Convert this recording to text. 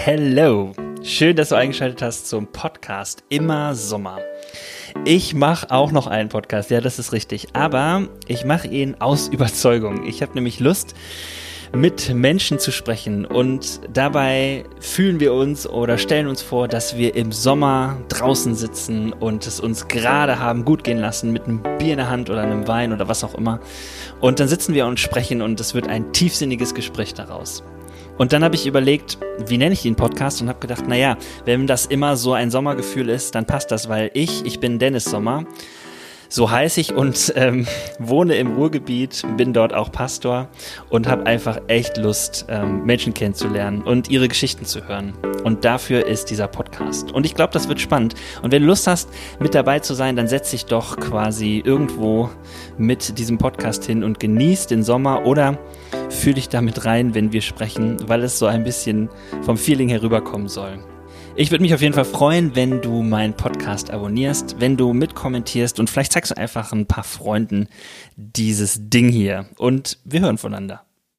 Hello, schön, dass du eingeschaltet hast zum Podcast Immer Sommer. Ich mache auch noch einen Podcast, ja, das ist richtig, aber ich mache ihn aus Überzeugung. Ich habe nämlich Lust, mit Menschen zu sprechen und dabei fühlen wir uns oder stellen uns vor, dass wir im Sommer draußen sitzen und es uns gerade haben gut gehen lassen mit einem Bier in der Hand oder einem Wein oder was auch immer. Und dann sitzen wir und sprechen und es wird ein tiefsinniges Gespräch daraus. Und dann habe ich überlegt, wie nenne ich den Podcast und habe gedacht, naja, wenn das immer so ein Sommergefühl ist, dann passt das, weil ich, ich bin Dennis Sommer, so heiße ich und ähm, wohne im Ruhrgebiet, bin dort auch Pastor und habe einfach echt Lust, ähm, Menschen kennenzulernen und ihre Geschichten zu hören. Und dafür ist dieser Podcast. Und ich glaube, das wird spannend. Und wenn du Lust hast, mit dabei zu sein, dann setz dich doch quasi irgendwo mit diesem Podcast hin und genieß den Sommer oder fühl dich damit rein, wenn wir sprechen, weil es so ein bisschen vom Feeling herüberkommen soll. Ich würde mich auf jeden Fall freuen, wenn du meinen Podcast abonnierst, wenn du mitkommentierst und vielleicht zeigst du einfach ein paar Freunden dieses Ding hier. Und wir hören voneinander.